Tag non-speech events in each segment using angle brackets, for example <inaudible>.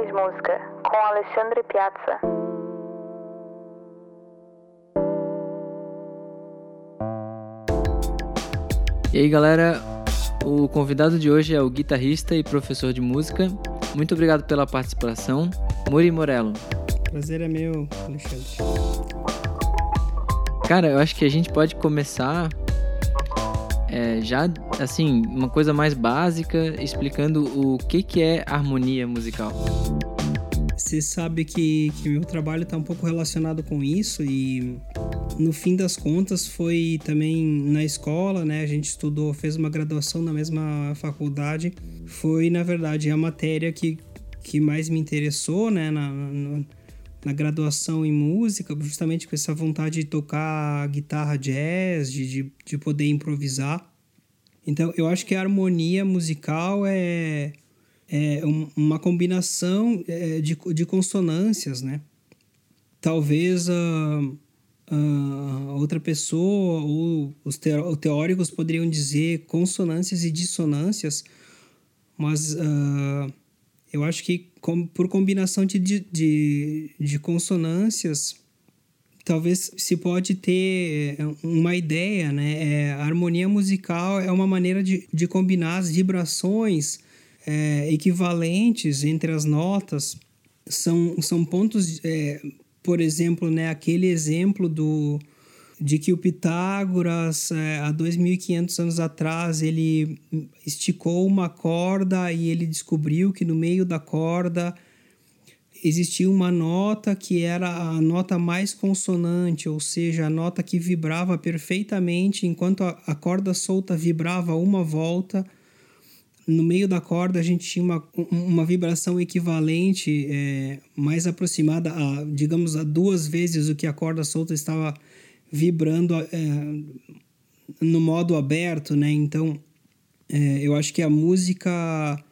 Mais Música, com Alexandre Piazza. E aí, galera, o convidado de hoje é o guitarrista e professor de música. Muito obrigado pela participação, Muri Morello. Prazer é meu, Alexandre. Cara, eu acho que a gente pode começar é, já, assim, uma coisa mais básica, explicando o que, que é harmonia musical. Você sabe que, que meu trabalho está um pouco relacionado com isso e no fim das contas foi também na escola, né? A gente estudou, fez uma graduação na mesma faculdade. Foi, na verdade, a matéria que, que mais me interessou, né? Na, na, na graduação em música, justamente com essa vontade de tocar guitarra jazz, de, de, de poder improvisar. Então, eu acho que a harmonia musical é, é uma combinação é, de, de consonâncias, né? Talvez a, a outra pessoa ou os teóricos poderiam dizer consonâncias e dissonâncias, mas uh, eu acho que com, por combinação de, de, de consonâncias, talvez se pode ter é, uma ideia, né? É, a harmonia musical é uma maneira de, de combinar as vibrações é, equivalentes entre as notas. São, são pontos, é, por exemplo, né? Aquele exemplo do de que o Pitágoras, é, há 2.500 anos atrás, ele esticou uma corda e ele descobriu que no meio da corda existia uma nota que era a nota mais consonante, ou seja, a nota que vibrava perfeitamente enquanto a corda solta vibrava uma volta. No meio da corda a gente tinha uma, uma vibração equivalente, é, mais aproximada a, digamos, a duas vezes o que a corda solta estava vibrando é, no modo aberto, né? Então, é, eu acho que a música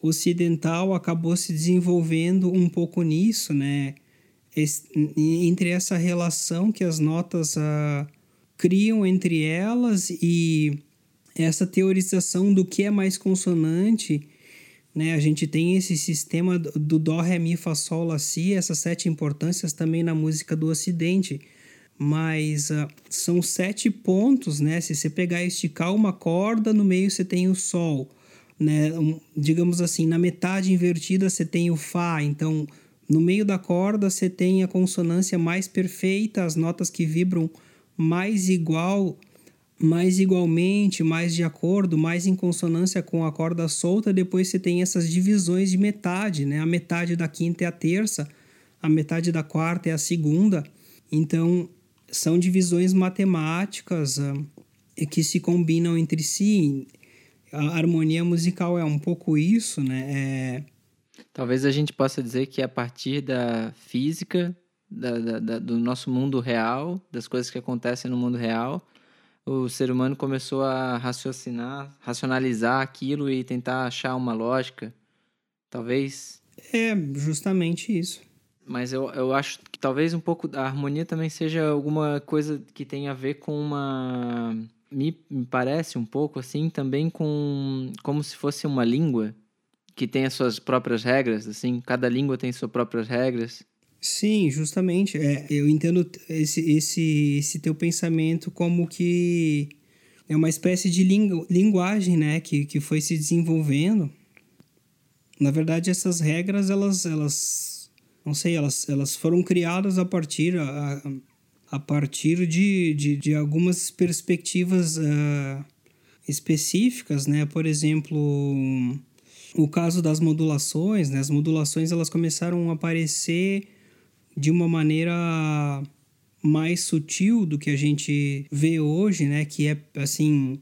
ocidental acabou se desenvolvendo um pouco nisso, né? Esse, entre essa relação que as notas uh, criam entre elas e essa teorização do que é mais consonante, né? A gente tem esse sistema do dó, ré, mi, fá, sol, lá, si, essas sete importâncias também na música do Ocidente mas uh, são sete pontos, né? Se você pegar e esticar uma corda, no meio você tem o Sol, né? Um, digamos assim, na metade invertida você tem o Fá, então no meio da corda você tem a consonância mais perfeita, as notas que vibram mais igual, mais igualmente, mais de acordo, mais em consonância com a corda solta. Depois você tem essas divisões de metade, né? A metade da quinta é a terça, a metade da quarta é a segunda. Então, são divisões matemáticas uh, que se combinam entre si. A harmonia musical é um pouco isso, né? É... Talvez a gente possa dizer que a partir da física, da, da, da, do nosso mundo real, das coisas que acontecem no mundo real, o ser humano começou a raciocinar, racionalizar aquilo e tentar achar uma lógica. Talvez. É, justamente isso. Mas eu, eu acho que talvez um pouco da harmonia também seja alguma coisa que tenha a ver com uma. Me, me parece um pouco assim, também com. como se fosse uma língua que tem as suas próprias regras, assim. Cada língua tem suas próprias regras. Sim, justamente. É, eu entendo esse, esse, esse teu pensamento como que é uma espécie de lingu, linguagem, né, que, que foi se desenvolvendo. Na verdade, essas regras, elas, elas não sei, elas, elas foram criadas a partir, a, a partir de, de, de algumas perspectivas uh, específicas, né? Por exemplo, o caso das modulações, né? As modulações elas começaram a aparecer de uma maneira mais sutil do que a gente vê hoje, né? Que é assim,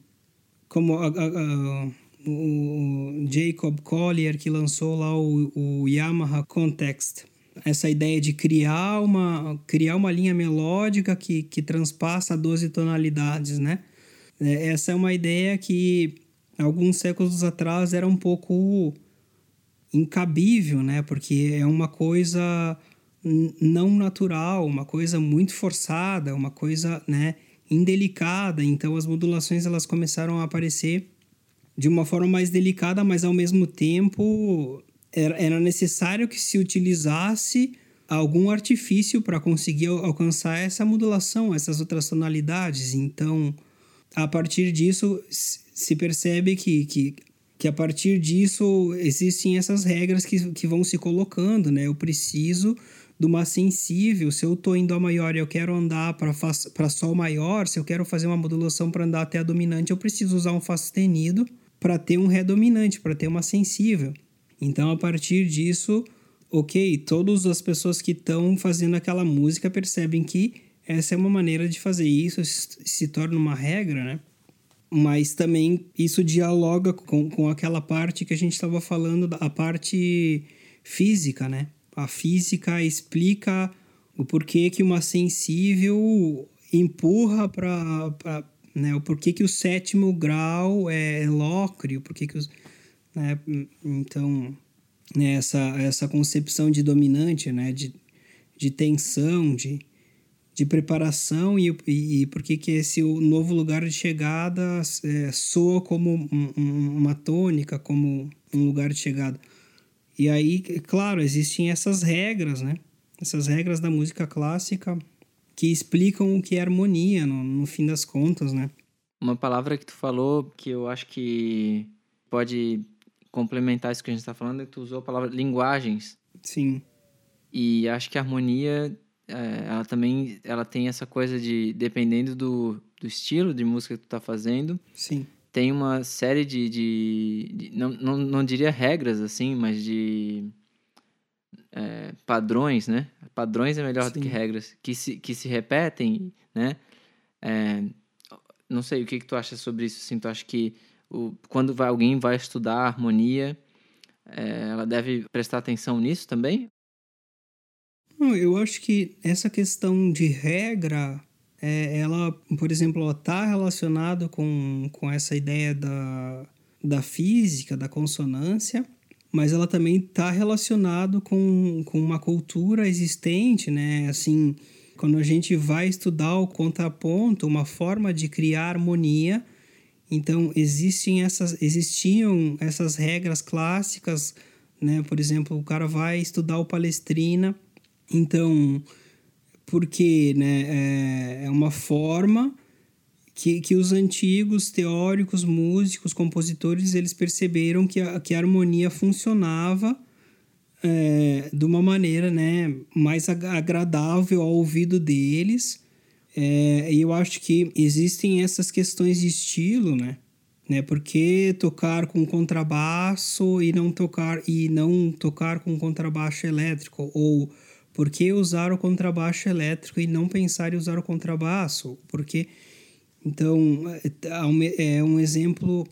como a, a, a, o Jacob Collier que lançou lá o, o Yamaha Context, essa ideia de criar uma, criar uma linha melódica que, que transpassa 12 tonalidades, né? É, essa é uma ideia que alguns séculos atrás era um pouco incabível, né? Porque é uma coisa não natural, uma coisa muito forçada, uma coisa, né, indelicada. Então as modulações elas começaram a aparecer de uma forma mais delicada, mas ao mesmo tempo era, necessário que se utilizasse algum artifício para conseguir alcançar essa modulação, essas outras tonalidades. Então, a partir disso, se percebe que, que, que a partir disso existem essas regras que, que vão se colocando, né? Eu preciso de uma sensível, se eu estou em Dó maior e eu quero andar para Sol maior, se eu quero fazer uma modulação para andar até a dominante, eu preciso usar um Fá sustenido para ter um Ré dominante, para ter uma sensível. Então, a partir disso, ok, todas as pessoas que estão fazendo aquela música percebem que essa é uma maneira de fazer isso, se torna uma regra, né? Mas também isso dialoga com, com aquela parte que a gente estava falando, a parte física, né? A física explica o porquê que uma sensível empurra para né, o porquê que o sétimo grau é lócreo, porquê que os, né, então né, essa, essa concepção de dominante, né, de, de tensão, de, de preparação e, e, e por que que esse novo lugar de chegada é, soa como um, um, uma tônica, como um lugar de chegada. E aí, claro, existem essas regras, né? Essas regras da música clássica que explicam o que é harmonia, no, no fim das contas, né? Uma palavra que tu falou que eu acho que pode complementar isso que a gente está falando, é que tu usou a palavra linguagens. Sim. E acho que a harmonia, é, ela também ela tem essa coisa de, dependendo do, do estilo de música que tu está fazendo, Sim. tem uma série de, de, de não, não, não diria regras, assim, mas de é, padrões, né? Padrões é melhor Sim. do que regras, que se, que se repetem, né? É, não sei, o que, que tu acha sobre isso? Assim, tu acha que o, quando vai, alguém vai estudar harmonia, é, ela deve prestar atenção nisso também? Eu acho que essa questão de regra, é, ela, por exemplo, está relacionada com, com essa ideia da, da física, da consonância, mas ela também está relacionada com, com uma cultura existente, né? Assim, quando a gente vai estudar o contraponto, uma forma de criar harmonia, então existem essas, existiam essas regras clássicas, né? Por exemplo, o cara vai estudar o Palestrina, então porque né, é, é uma forma que, que os antigos teóricos, músicos, compositores, eles perceberam que a, que a harmonia funcionava é, de uma maneira né, mais agradável ao ouvido deles é, eu acho que existem essas questões de estilo, né? né? Por que tocar com contrabaixo e não tocar e não tocar com contrabaixo elétrico ou por que usar o contrabaixo elétrico e não pensar em usar o contrabaixo? Porque então é, é um exemplo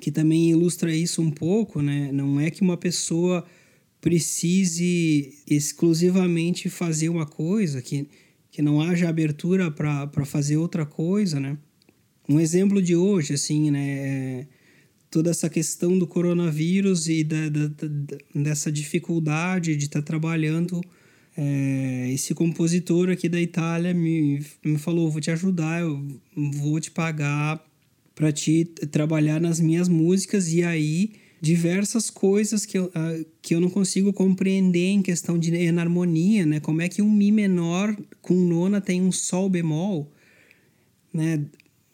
que também ilustra isso um pouco, né? Não é que uma pessoa precise exclusivamente fazer uma coisa que que não haja abertura para fazer outra coisa, né? Um exemplo de hoje, assim, né? É toda essa questão do coronavírus e da, da, da dessa dificuldade de estar tá trabalhando. É, esse compositor aqui da Itália me, me falou: vou te ajudar, eu vou te pagar para te trabalhar nas minhas músicas. E aí diversas coisas que eu, uh, que eu não consigo compreender em questão de enarmonia, né? Como é que um Mi menor com nona tem um Sol bemol, né?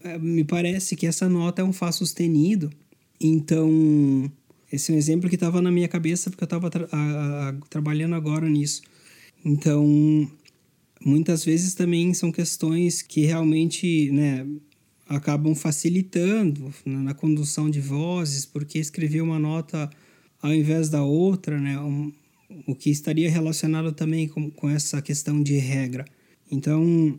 É, me parece que essa nota é um Fá sustenido. Então, esse é um exemplo que estava na minha cabeça porque eu estava tra trabalhando agora nisso. Então, muitas vezes também são questões que realmente, né, acabam facilitando na condução de vozes, porque escrever uma nota ao invés da outra, né, o que estaria relacionado também com, com essa questão de regra. Então,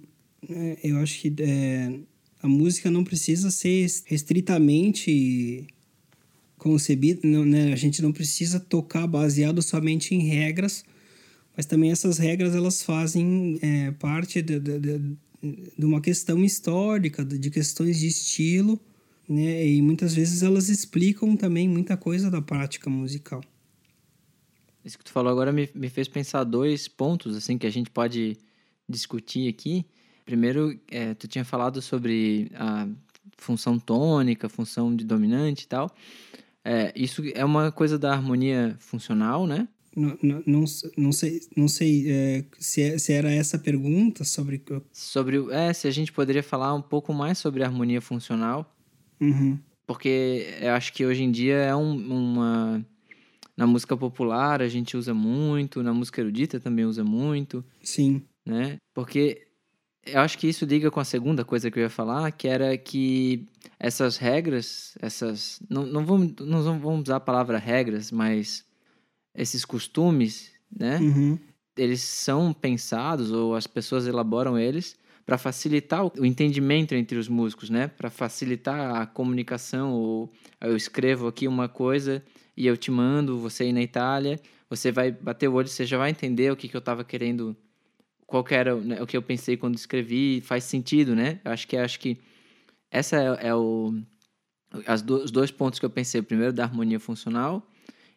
é, eu acho que é, a música não precisa ser restritamente concebida, não, né? a gente não precisa tocar baseado somente em regras, mas também essas regras elas fazem é, parte de, de de uma questão histórica, de questões de estilo, né? E muitas vezes elas explicam também muita coisa da prática musical. Isso que tu falou agora me, me fez pensar dois pontos assim que a gente pode discutir aqui. Primeiro, é, tu tinha falado sobre a função tônica, função de dominante e tal. É, isso é uma coisa da harmonia funcional, né? Não, não, não, sei, não sei é, se, é, se era essa pergunta sobre. Sobre. É, se a gente poderia falar um pouco mais sobre harmonia funcional. Uhum. Porque eu acho que hoje em dia é um, uma. Na música popular a gente usa muito, na música erudita também usa muito. Sim. Né? Porque eu acho que isso liga com a segunda coisa que eu ia falar, que era que essas regras, essas. Não, não, vamos, não vamos usar a palavra regras, mas esses costumes, né? Uhum. Eles são pensados, ou as pessoas elaboram eles, para facilitar o entendimento entre os músicos, né? Para facilitar a comunicação. Ou eu escrevo aqui uma coisa e eu te mando, você aí na Itália, você vai bater o olho, você já vai entender o que, que eu estava querendo qual era né, o que eu pensei quando escrevi, faz sentido, né? Eu acho que acho que essa é, é o as do, os dois pontos que eu pensei, primeiro da harmonia funcional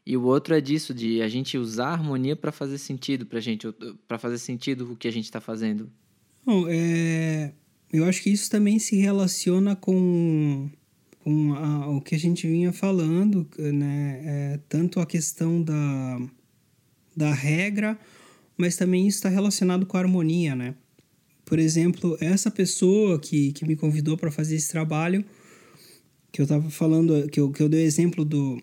e o outro é disso de a gente usar a harmonia para fazer sentido para gente, para fazer sentido o que a gente está fazendo. Bom, é, eu acho que isso também se relaciona com com a, o que a gente vinha falando, né? É, tanto a questão da, da regra mas também isso está relacionado com a harmonia, né? Por exemplo, essa pessoa que, que me convidou para fazer esse trabalho, que eu estava falando, que eu, que eu dei o exemplo do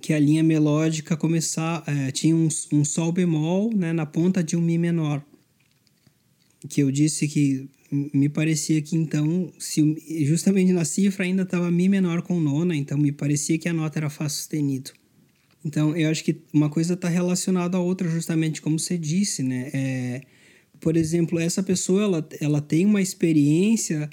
que a linha melódica começar é, tinha um, um sol bemol né, na ponta de um mi menor, que eu disse que me parecia que então, se justamente na cifra ainda estava mi menor com nona, então me parecia que a nota era fá sustenido. Então, eu acho que uma coisa está relacionada à outra, justamente como você disse, né? É, por exemplo, essa pessoa ela, ela tem uma experiência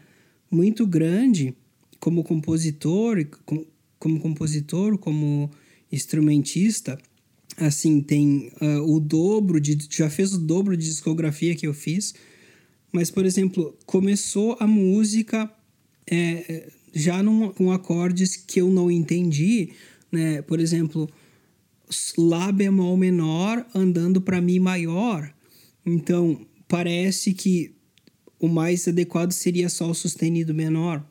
muito grande como compositor, como, como compositor, como instrumentista. Assim, tem uh, o dobro de. Já fez o dobro de discografia que eu fiz. Mas, por exemplo, começou a música é, já num, com acordes que eu não entendi, né? Por exemplo, Lá bemol menor andando para Mi maior. Então, parece que o mais adequado seria Sol sustenido menor,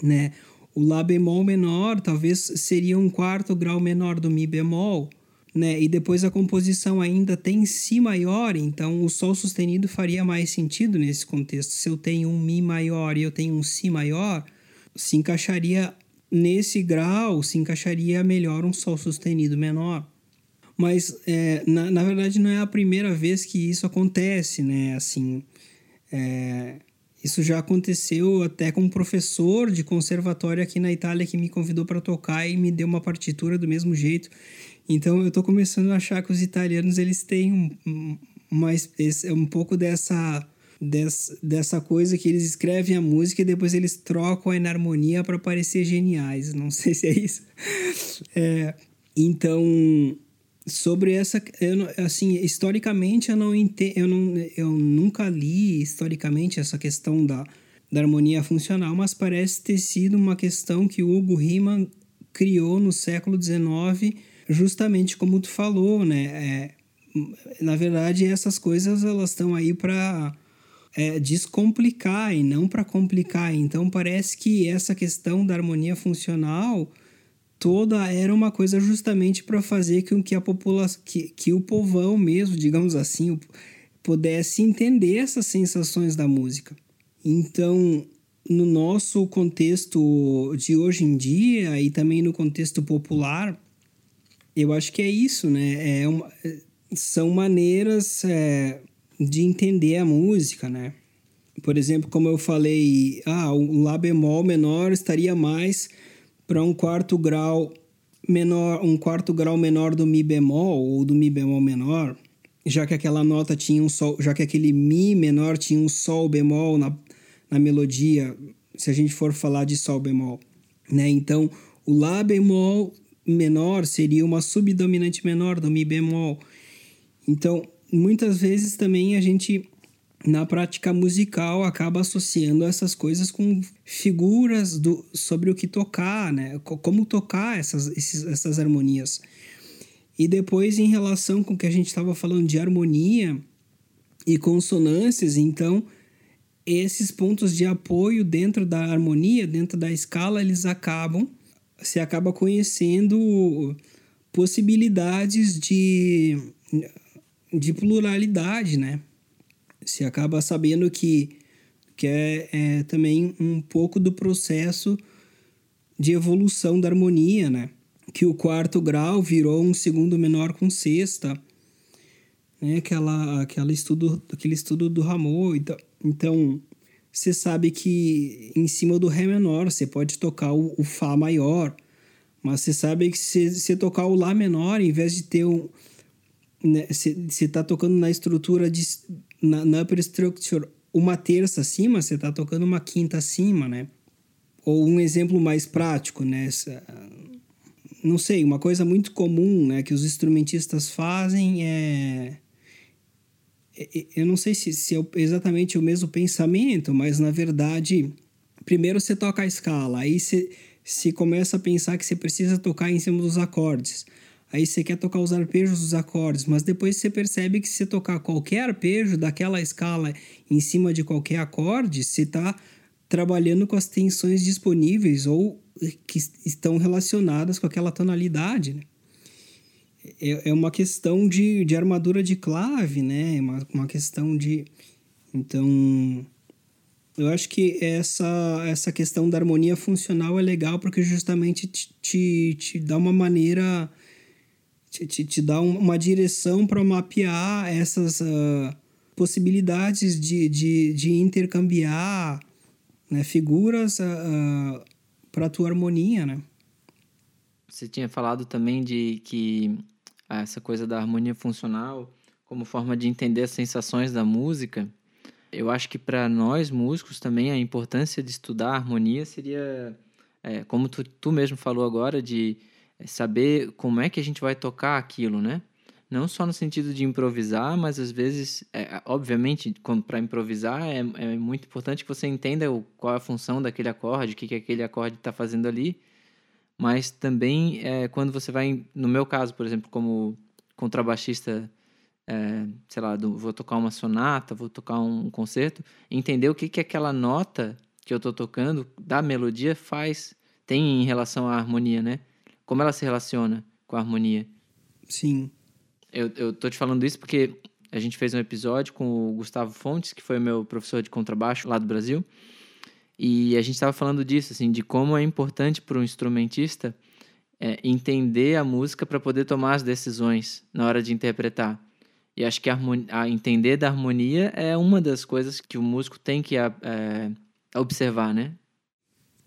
né? O Lá bemol menor talvez seria um quarto grau menor do Mi bemol, né? E depois a composição ainda tem Si maior, então o Sol sustenido faria mais sentido nesse contexto. Se eu tenho um Mi maior e eu tenho um Si maior, se encaixaria nesse grau, se encaixaria melhor um Sol sustenido menor. Mas, é, na, na verdade, não é a primeira vez que isso acontece, né? Assim, é, isso já aconteceu até com um professor de conservatório aqui na Itália que me convidou para tocar e me deu uma partitura do mesmo jeito. Então, eu estou começando a achar que os italianos eles têm um, mais, um pouco dessa dessa, dessa coisa que eles escrevem a música e depois eles trocam a enarmonia para parecer geniais. Não <laughs> sei se é isso. É, então, sobre essa eu, assim historicamente eu não ente, eu não eu nunca li historicamente essa questão da, da harmonia funcional mas parece ter sido uma questão que Hugo Riemann criou no século XIX justamente como tu falou né? É, na verdade essas coisas elas estão aí para é, descomplicar e não para complicar. Então parece que essa questão da harmonia funcional toda era uma coisa justamente para fazer com que a população, que, que o povão mesmo, digamos assim, pudesse entender essas sensações da música. Então, no nosso contexto de hoje em dia e também no contexto popular, eu acho que é isso, né? É uma, são maneiras é, de entender a música, né? Por exemplo, como eu falei, ah, o Lá bemol menor estaria mais para um quarto grau menor, um quarto grau menor do mi bemol ou do mi bemol menor, já que aquela nota tinha um sol, já que aquele mi menor tinha um sol bemol na, na melodia, se a gente for falar de sol bemol, né? Então, o lá bemol menor seria uma subdominante menor do mi bemol. Então, muitas vezes também a gente na prática musical acaba associando essas coisas com figuras do, sobre o que tocar, né? Como tocar essas, esses, essas harmonias. E depois, em relação com o que a gente estava falando de harmonia e consonâncias, então, esses pontos de apoio dentro da harmonia, dentro da escala, eles acabam você acaba conhecendo possibilidades de, de pluralidade, né? Você acaba sabendo que, que é, é também um pouco do processo de evolução da harmonia, né? Que o quarto grau virou um segundo menor com sexta, né? Aquela, aquela estudo, aquele estudo do Rameau. Então, então, você sabe que em cima do Ré menor você pode tocar o, o Fá maior, mas você sabe que se você tocar o Lá menor, em vez de ter um. Né, você está tocando na estrutura de. Na, na upper structure, uma terça acima, você está tocando uma quinta acima, né? Ou um exemplo mais prático, né? Não sei, uma coisa muito comum né, que os instrumentistas fazem é eu não sei se, se é exatamente o mesmo pensamento, mas na verdade, primeiro você toca a escala, aí você, você começa a pensar que você precisa tocar em cima dos acordes. Aí você quer tocar os arpejos dos acordes, mas depois você percebe que se tocar qualquer arpejo daquela escala em cima de qualquer acorde, você está trabalhando com as tensões disponíveis ou que estão relacionadas com aquela tonalidade. Né? é, é uma questão de, de armadura de clave, né? É uma, uma questão de. Então. Eu acho que essa, essa questão da harmonia funcional é legal porque justamente te, te, te dá uma maneira. Te, te, te dá uma direção para mapear essas uh, possibilidades de, de, de intercambiar né, figuras uh, uh, para a tua harmonia, né? Você tinha falado também de que essa coisa da harmonia funcional como forma de entender as sensações da música. Eu acho que para nós músicos também a importância de estudar a harmonia seria, é, como tu, tu mesmo falou agora, de saber como é que a gente vai tocar aquilo, né? Não só no sentido de improvisar, mas às vezes, é, obviamente, para improvisar é, é, muito importante que você entenda o, qual é a função daquele acorde, o que, que aquele acorde está fazendo ali mas também é, quando você vai, no meu caso, por exemplo, como contrabaixista, é, sei lá, do, vou tocar uma sonata, vou tocar um concerto, entender o que, que aquela nota que eu estou tocando da melodia faz, tem em relação à harmonia, né? Como ela se relaciona com a harmonia. Sim. Eu, eu tô te falando isso porque a gente fez um episódio com o Gustavo Fontes, que foi meu professor de contrabaixo lá do Brasil, e a gente estava falando disso, assim, de como é importante para um instrumentista é, entender a música para poder tomar as decisões na hora de interpretar. E acho que a, a, entender da harmonia é uma das coisas que o músico tem que é, observar, né?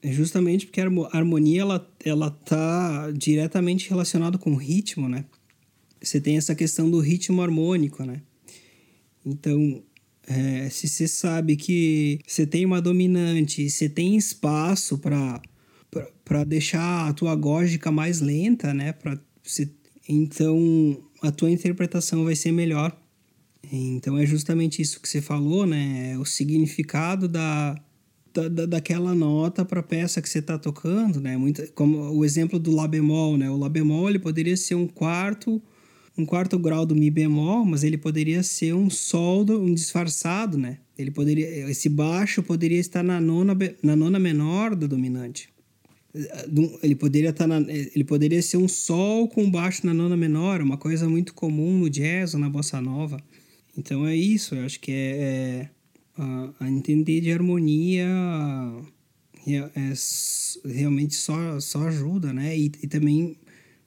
Justamente porque a harmonia ela ela tá diretamente relacionada com o ritmo, né? Você tem essa questão do ritmo harmônico, né? Então, é, se você sabe que você tem uma dominante, você tem espaço para para deixar a tua gógica mais lenta, né? Pra você, então a tua interpretação vai ser melhor. Então é justamente isso que você falou, né? É o significado da, da, daquela nota para a peça que você está tocando, né? Muito, como o exemplo do Lá bemol, né? O Lá bemol ele poderia ser um quarto um quarto grau do Mi bemol, mas ele poderia ser um Sol, um disfarçado, né? Ele poderia, esse baixo poderia estar na nona, na nona menor do dominante. Ele poderia, estar na, ele poderia ser um Sol com baixo na nona menor, uma coisa muito comum no jazz ou na bossa nova. Então é isso, eu acho que é, é a, a, entender de harmonia é, realmente só, só ajuda, né? E, e também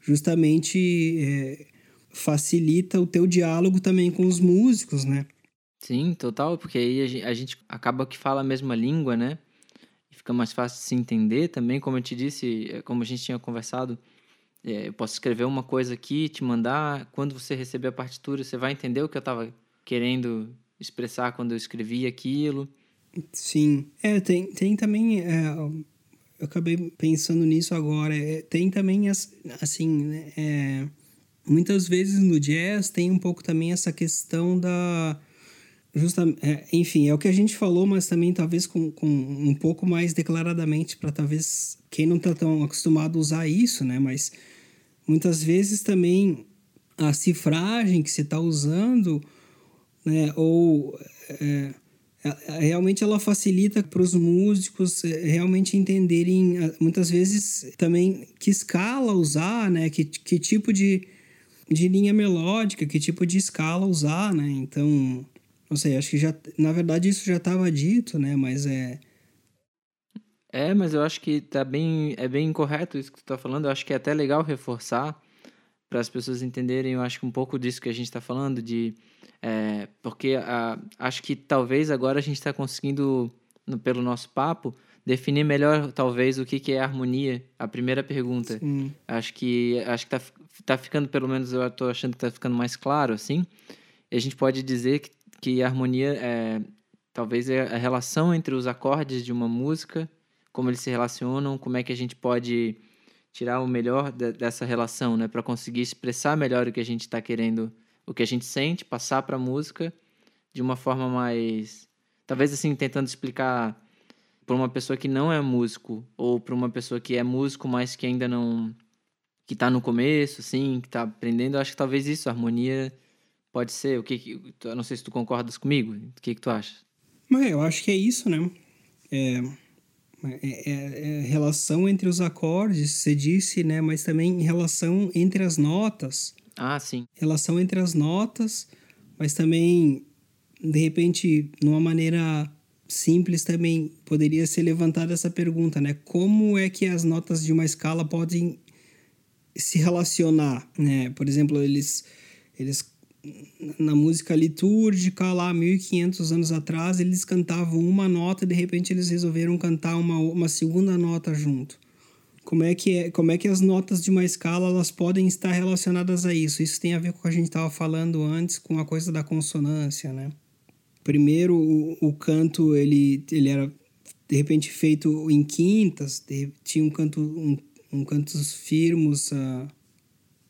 justamente é, facilita o teu diálogo também com os músicos, né? Sim, total, porque aí a gente acaba que fala a mesma língua, né? Fica mais fácil de se entender também, como eu te disse, é, como a gente tinha conversado, é, eu posso escrever uma coisa aqui, te mandar, quando você receber a partitura, você vai entender o que eu estava querendo expressar quando eu escrevi aquilo. Sim, é, tem, tem também, é, eu acabei pensando nisso agora, é, tem também, as, assim, né, é, muitas vezes no jazz tem um pouco também essa questão da. Justa, é, enfim, é o que a gente falou, mas também talvez com, com um pouco mais declaradamente para talvez quem não está tão acostumado a usar isso, né? Mas muitas vezes também a cifragem que você está usando, né? Ou é, realmente ela facilita para os músicos eh, realmente entenderem muitas vezes também que escala usar, né? Que, que tipo de, de linha melódica, que tipo de escala usar, né? Então, não sei, acho que já na verdade isso já estava dito, né? Mas é É, mas eu acho que tá bem é bem incorreto isso que tu tá falando. Eu acho que é até legal reforçar para as pessoas entenderem, eu acho que um pouco disso que a gente está falando de é, porque a, acho que talvez agora a gente está conseguindo, no, pelo nosso papo, definir melhor, talvez, o que, que é harmonia. A primeira pergunta. Sim. Acho que acho que tá, tá ficando, pelo menos eu estou achando que está ficando mais claro, assim. E a gente pode dizer que, que harmonia é talvez é a relação entre os acordes de uma música, como eles se relacionam, como é que a gente pode tirar o melhor de, dessa relação, né, para conseguir expressar melhor o que a gente está querendo o que a gente sente, passar para a música de uma forma mais. Talvez assim, tentando explicar para uma pessoa que não é músico, ou para uma pessoa que é músico, mas que ainda não. que está no começo, assim, que está aprendendo, eu acho que talvez isso, harmonia pode ser. O que, que eu não sei se tu concordas comigo. O que, que tu acha? Mas eu acho que é isso, né? É, é, é, é relação entre os acordes, você disse, né? Mas também relação entre as notas. Ah, sim. Relação entre as notas, mas também, de repente, numa maneira simples também poderia ser levantada essa pergunta, né? Como é que as notas de uma escala podem se relacionar, né? Por exemplo, eles eles na música litúrgica lá 1500 anos atrás, eles cantavam uma nota e de repente eles resolveram cantar uma uma segunda nota junto como é que é, como é que as notas de uma escala elas podem estar relacionadas a isso? Isso tem a ver com o que a gente estava falando antes com a coisa da consonância, né? Primeiro o, o canto ele ele era de repente feito em quintas, de, tinha um canto um, um cantos firmos uh,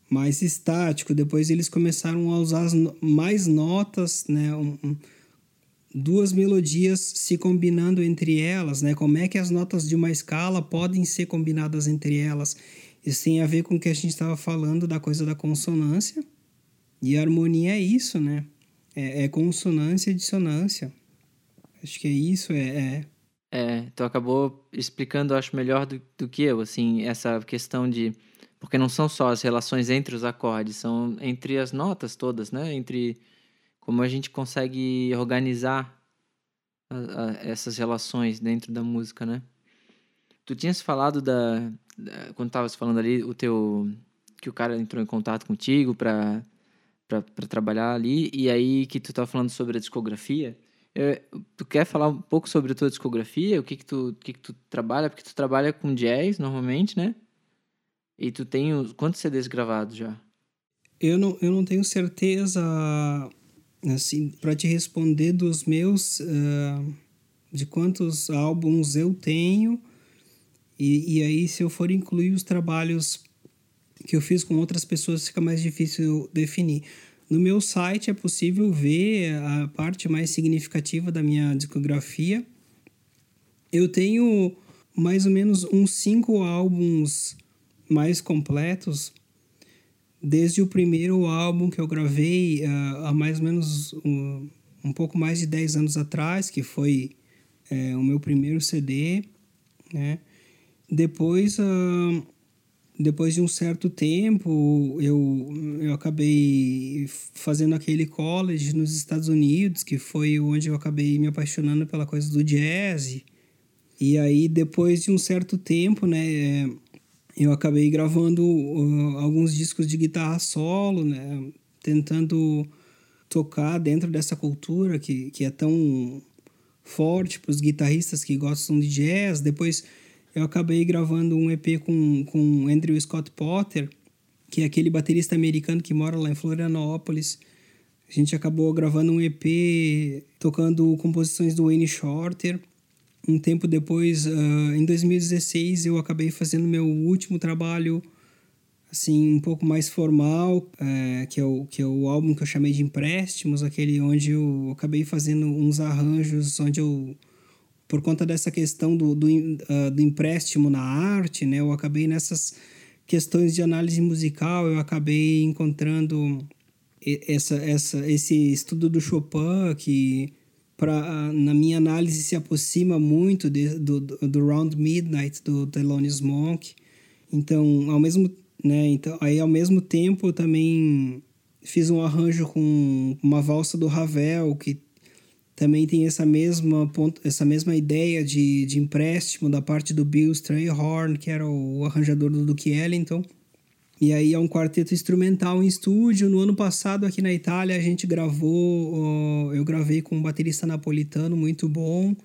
mais estático. Depois eles começaram a usar mais notas, né? Um, um, duas melodias se combinando entre elas, né? Como é que as notas de uma escala podem ser combinadas entre elas? Isso tem a ver com o que a gente estava falando da coisa da consonância. E harmonia é isso, né? É, é consonância e dissonância. Acho que é isso, é, é... É, tu acabou explicando, acho, melhor do, do que eu, assim, essa questão de... Porque não são só as relações entre os acordes, são entre as notas todas, né? Entre como a gente consegue organizar a, a, essas relações dentro da música, né? Tu tinhas falado da, da quando estavas falando ali o teu que o cara entrou em contato contigo para para trabalhar ali e aí que tu estava falando sobre a discografia. Eu, tu quer falar um pouco sobre a tua discografia? O que que tu, que que tu trabalha? Porque tu trabalha com jazz normalmente, né? E tu tem os, quantos CDs gravados já? Eu não, eu não tenho certeza assim, para te responder dos meus, uh, de quantos álbuns eu tenho, e, e aí se eu for incluir os trabalhos que eu fiz com outras pessoas, fica mais difícil definir. No meu site é possível ver a parte mais significativa da minha discografia. Eu tenho mais ou menos uns cinco álbuns mais completos desde o primeiro álbum que eu gravei uh, há mais ou menos um, um, pouco mais de 10 anos atrás, que foi é, o meu primeiro CD, né? Depois, uh, depois de um certo tempo, eu, eu acabei fazendo aquele college nos Estados Unidos, que foi onde eu acabei me apaixonando pela coisa do jazz. E aí, depois de um certo tempo, né eu acabei gravando uh, alguns discos de guitarra solo, né? Tentando tocar dentro dessa cultura que, que é tão forte para os guitarristas que gostam de jazz. Depois eu acabei gravando um EP com, com Andrew Scott Potter, que é aquele baterista americano que mora lá em Florianópolis. A gente acabou gravando um EP tocando composições do Wayne Shorter um tempo depois, uh, em 2016, eu acabei fazendo meu último trabalho, assim, um pouco mais formal, uh, que, é o, que é o álbum que eu chamei de Empréstimos, aquele onde eu acabei fazendo uns arranjos, onde eu, por conta dessa questão do, do, uh, do empréstimo na arte, né, eu acabei nessas questões de análise musical, eu acabei encontrando essa, essa, esse estudo do Chopin que pra, na minha análise, se aproxima muito de, do, do Round Midnight, do Thelonious Monk. Então, ao mesmo, né, então, aí, ao mesmo tempo, eu também fiz um arranjo com uma valsa do Ravel, que também tem essa mesma, essa mesma ideia de, de empréstimo da parte do Bill Strayhorn, que era o arranjador do Duke Ellington. E aí é um quarteto instrumental em estúdio. No ano passado, aqui na Itália, a gente gravou. eu gravei com um baterista napolitano muito bom.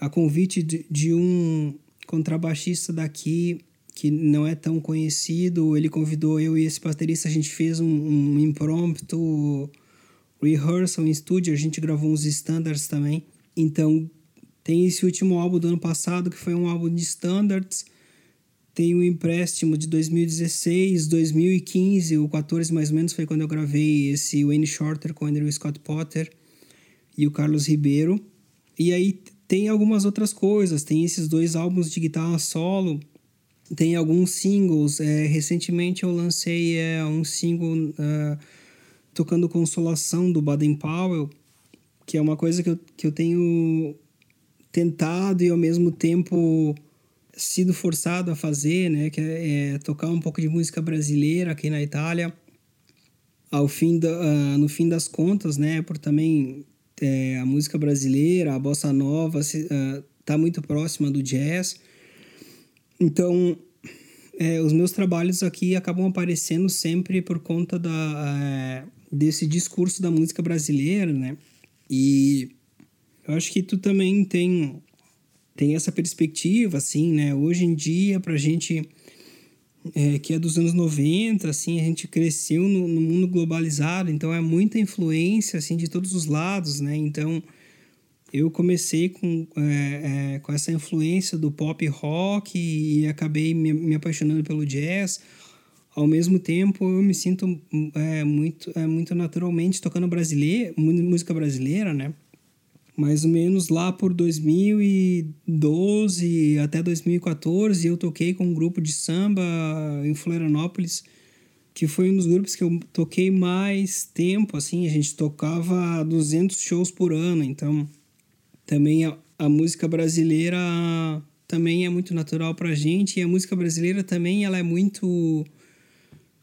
A convite de, um contrabaixista daqui que não é tão conhecido. Ele convidou eu e esse baterista. A gente fez um, um impromptu rehearsal em estúdio. A gente gravou uns standards também. Então, tem esse último álbum do ano passado, que foi um álbum de standards tem um empréstimo de 2016, 2015, o 14 mais ou menos foi quando eu gravei esse Wayne Shorter com o Andrew Scott Potter e o Carlos Ribeiro. E aí tem algumas outras coisas, tem esses dois álbuns de guitarra solo, tem alguns singles. É, recentemente eu lancei é, um single uh, tocando Consolação do Baden Powell, que é uma coisa que eu, que eu tenho tentado e ao mesmo tempo sido forçado a fazer, né, que é, é, tocar um pouco de música brasileira aqui na Itália. Ao fim da, uh, no fim das contas, né, por também é, a música brasileira, a bossa nova, ah, uh, muito próxima do jazz. Então, é, os meus trabalhos aqui acabam aparecendo sempre por conta da, uh, desse discurso da música brasileira, né? E eu acho que tu também tem tem essa perspectiva, assim, né? Hoje em dia, para a gente é, que é dos anos 90, assim, a gente cresceu no, no, mundo globalizado, então é muita influência, assim, de todos os lados, né? Então, eu comecei com, é, é, com essa influência do pop rock e acabei me, me, apaixonando pelo jazz. Ao mesmo tempo, eu me sinto é, muito, é, muito naturalmente tocando brasileiro, música brasileira, né? Mais ou menos lá por 2012 até 2014 eu toquei com um grupo de samba em Florianópolis que foi um dos grupos que eu toquei mais tempo assim a gente tocava 200 shows por ano então também a, a música brasileira também é muito natural para gente e a música brasileira também ela é muito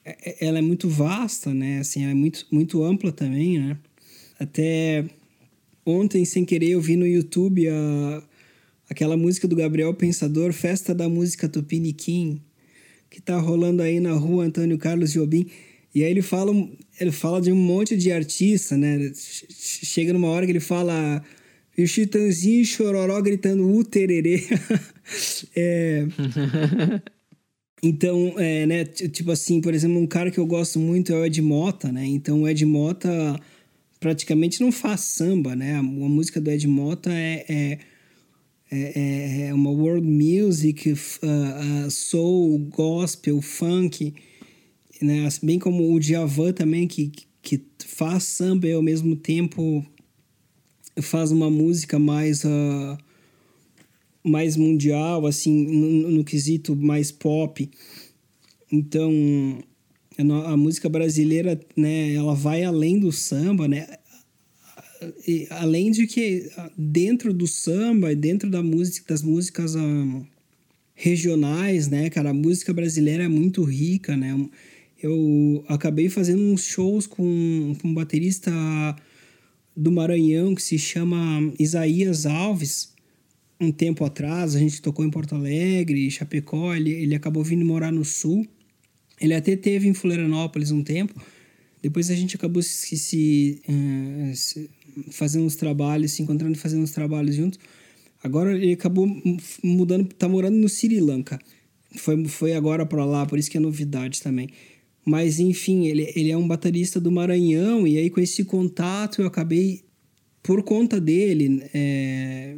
é, é, ela é muito vasta né assim ela é muito muito ampla também né até Ontem, sem querer, eu vi no YouTube a, aquela música do Gabriel Pensador, Festa da Música Tupiniquim, que tá rolando aí na rua Antônio Carlos Jobim. E aí ele fala, ele fala de um monte de artista, né? Chega numa hora que ele fala e o Chitãozinho Chororó gritando u tererê. <laughs> é... <laughs> então, é, né, tipo assim, por exemplo, um cara que eu gosto muito é o Ed Mota, né? Então o Ed Mota praticamente não faz samba, né? A, a música do Ed Mota é, é, é, é uma world music, uh, uh, soul, gospel, funk, né? Bem como o Djavan também, que, que faz samba e ao mesmo tempo faz uma música mais... Uh, mais mundial, assim, no, no quesito mais pop. Então, a música brasileira, né, ela vai além do samba, né? E, além de que dentro do samba e dentro da música, das músicas um, regionais, né, cara, a música brasileira é muito rica, né? Eu acabei fazendo uns shows com, com um baterista do Maranhão que se chama Isaías Alves. Um tempo atrás, a gente tocou em Porto Alegre, Chapecó, ele, ele acabou vindo morar no Sul. Ele até teve em Florianópolis um tempo. Depois a gente acabou se, se, se fazendo uns trabalhos, se encontrando fazendo uns trabalhos juntos. Agora ele acabou mudando, tá morando no Sri Lanka. Foi, foi agora para lá, por isso que é novidade também. Mas enfim, ele, ele é um baterista do Maranhão, e aí com esse contato eu acabei, por conta dele, é,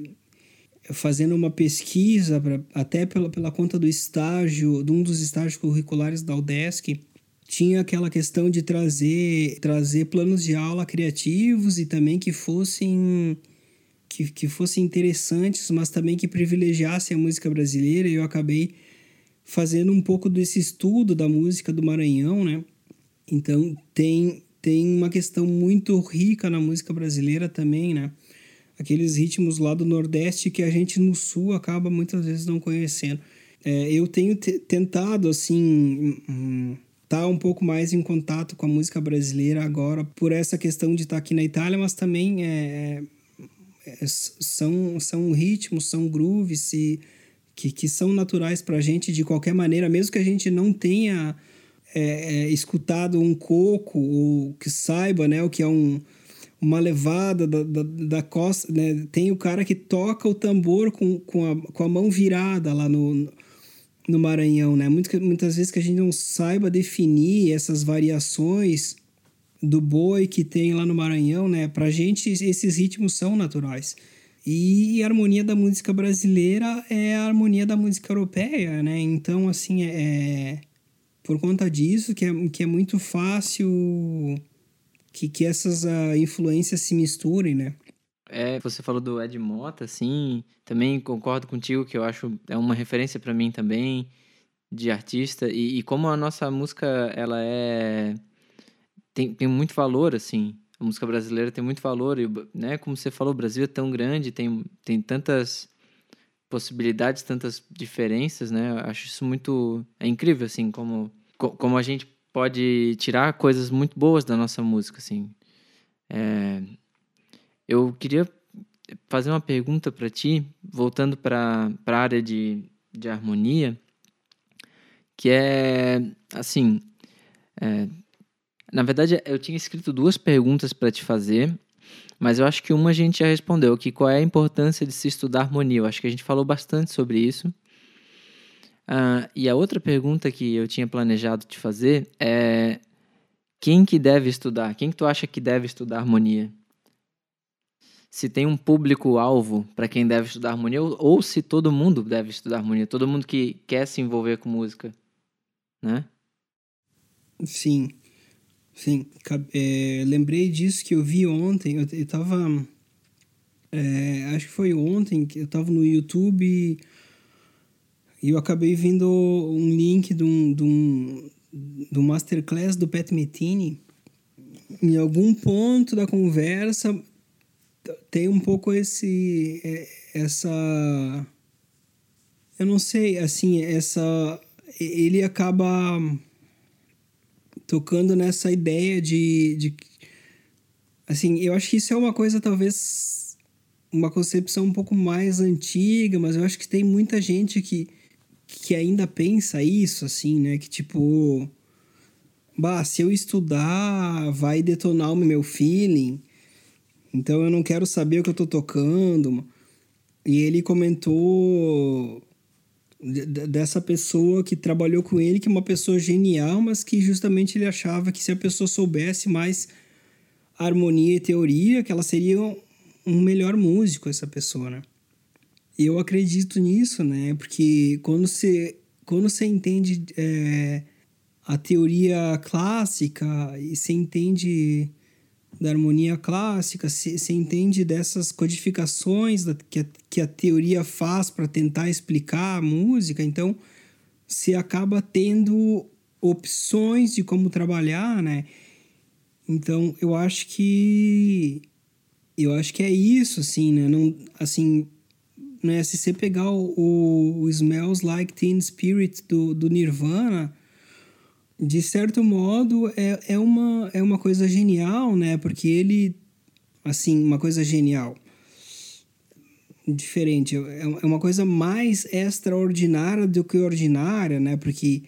fazendo uma pesquisa, pra, até pela, pela conta do estágio, de um dos estágios curriculares da UDESC, tinha aquela questão de trazer, trazer planos de aula criativos e também que fossem que, que fossem interessantes, mas também que privilegiassem a música brasileira. E eu acabei fazendo um pouco desse estudo da música do Maranhão, né? Então tem tem uma questão muito rica na música brasileira também, né? Aqueles ritmos lá do Nordeste que a gente no Sul acaba muitas vezes não conhecendo. É, eu tenho tentado, assim, hum, estar tá um pouco mais em contato com a música brasileira agora, por essa questão de estar tá aqui na Itália, mas também é, é, são, são ritmos, são grooves e, que, que são naturais para a gente de qualquer maneira, mesmo que a gente não tenha é, é, escutado um coco ou que saiba né, o que é um, uma levada da, da, da costa. Né? Tem o cara que toca o tambor com, com, a, com a mão virada lá no, no Maranhão. Né? Muitas, muitas vezes que a gente não saiba definir essas variações do boi que tem lá no Maranhão, né? Pra gente esses ritmos são naturais. E a harmonia da música brasileira é a harmonia da música europeia, né? Então, assim, é, é por conta disso que é, que é muito fácil que, que essas uh, influências se misturem, né? É, você falou do Ed Mota, assim, também concordo contigo que eu acho é uma referência para mim também de artista. E, e, como a nossa música ela é tem, tem muito valor assim. A música brasileira tem muito valor e né como você falou o Brasil é tão grande tem tem tantas possibilidades tantas diferenças né? Eu acho isso muito é incrível assim como como a gente pode tirar coisas muito boas da nossa música assim é, eu queria fazer uma pergunta para ti, voltando para a área de, de harmonia, que é assim. É, na verdade, eu tinha escrito duas perguntas para te fazer, mas eu acho que uma a gente já respondeu, que qual é a importância de se estudar harmonia. Eu acho que a gente falou bastante sobre isso. Uh, e a outra pergunta que eu tinha planejado te fazer é quem que deve estudar? Quem que tu acha que deve estudar harmonia? se tem um público-alvo para quem deve estudar harmonia ou, ou, se todo mundo deve estudar harmonia, todo mundo que quer se envolver com música, né? Sim, sim. É, lembrei disso que eu vi ontem, eu, eu tava... É, acho que foi ontem que eu tava no YouTube e eu acabei vendo um link de um, de um, do masterclass do Pat Metini. Em algum ponto da conversa, tem um pouco esse é, essa eu não sei assim essa ele acaba tocando nessa ideia de, de assim eu acho que isso é uma coisa talvez uma concepção um pouco mais antiga mas eu acho que tem muita gente que que ainda pensa isso assim né que tipo bah se eu estudar vai detonar o meu feeling então eu não quero saber o que eu tô tocando. E ele comentou dessa pessoa que trabalhou com ele, que é uma pessoa genial, mas que justamente ele achava que se a pessoa soubesse mais harmonia e teoria, que ela seria um melhor músico, essa pessoa, né? Eu acredito nisso, né? Porque quando você, quando você entende é, a teoria clássica e você entende da harmonia clássica, se entende dessas codificações da, que, a, que a teoria faz para tentar explicar a música, então se acaba tendo opções de como trabalhar, né? Então eu acho que eu acho que é isso, assim, né? Não, assim, né? Se você pegar o, o Smells Like Teen Spirit do, do Nirvana, de certo modo, é, é, uma, é uma coisa genial, né? Porque ele, assim, uma coisa genial. Diferente, é, é uma coisa mais extraordinária do que ordinária, né? Porque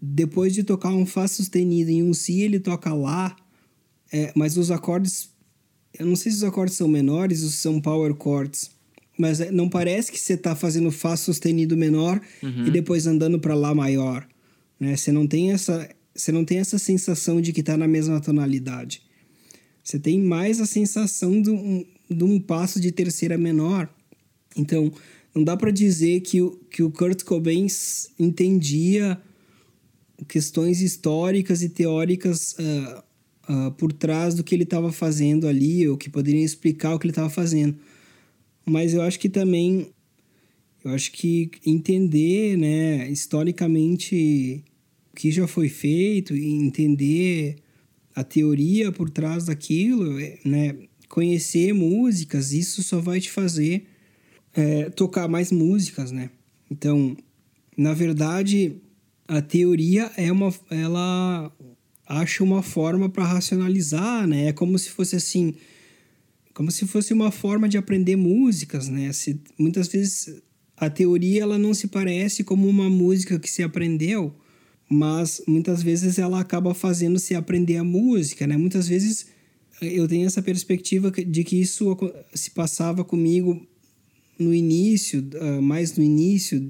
depois de tocar um Fá sustenido em um Si, ele toca Lá, é, mas os acordes. Eu não sei se os acordes são menores ou são power chords, mas é, não parece que você está fazendo Fá sustenido menor uhum. e depois andando para Lá maior né? Você não tem essa, você não tem essa sensação de que está na mesma tonalidade. Você tem mais a sensação de um, de um passo de terceira menor. Então, não dá para dizer que o, que o Kurt Cobain entendia questões históricas e teóricas uh, uh, por trás do que ele estava fazendo ali, ou que poderiam explicar o que ele estava fazendo. Mas eu acho que também, eu acho que entender, né, historicamente o que já foi feito e entender a teoria por trás daquilo, é, né? conhecer músicas, isso só vai te fazer é, tocar mais músicas, né? Então, na verdade, a teoria é uma, ela acha uma forma para racionalizar, né? É como se fosse assim, como se fosse uma forma de aprender músicas, né? Se, muitas vezes a teoria ela não se parece como uma música que se aprendeu, mas muitas vezes ela acaba fazendo se aprender a música, né? Muitas vezes eu tenho essa perspectiva de que isso se passava comigo no início, ah, mais no início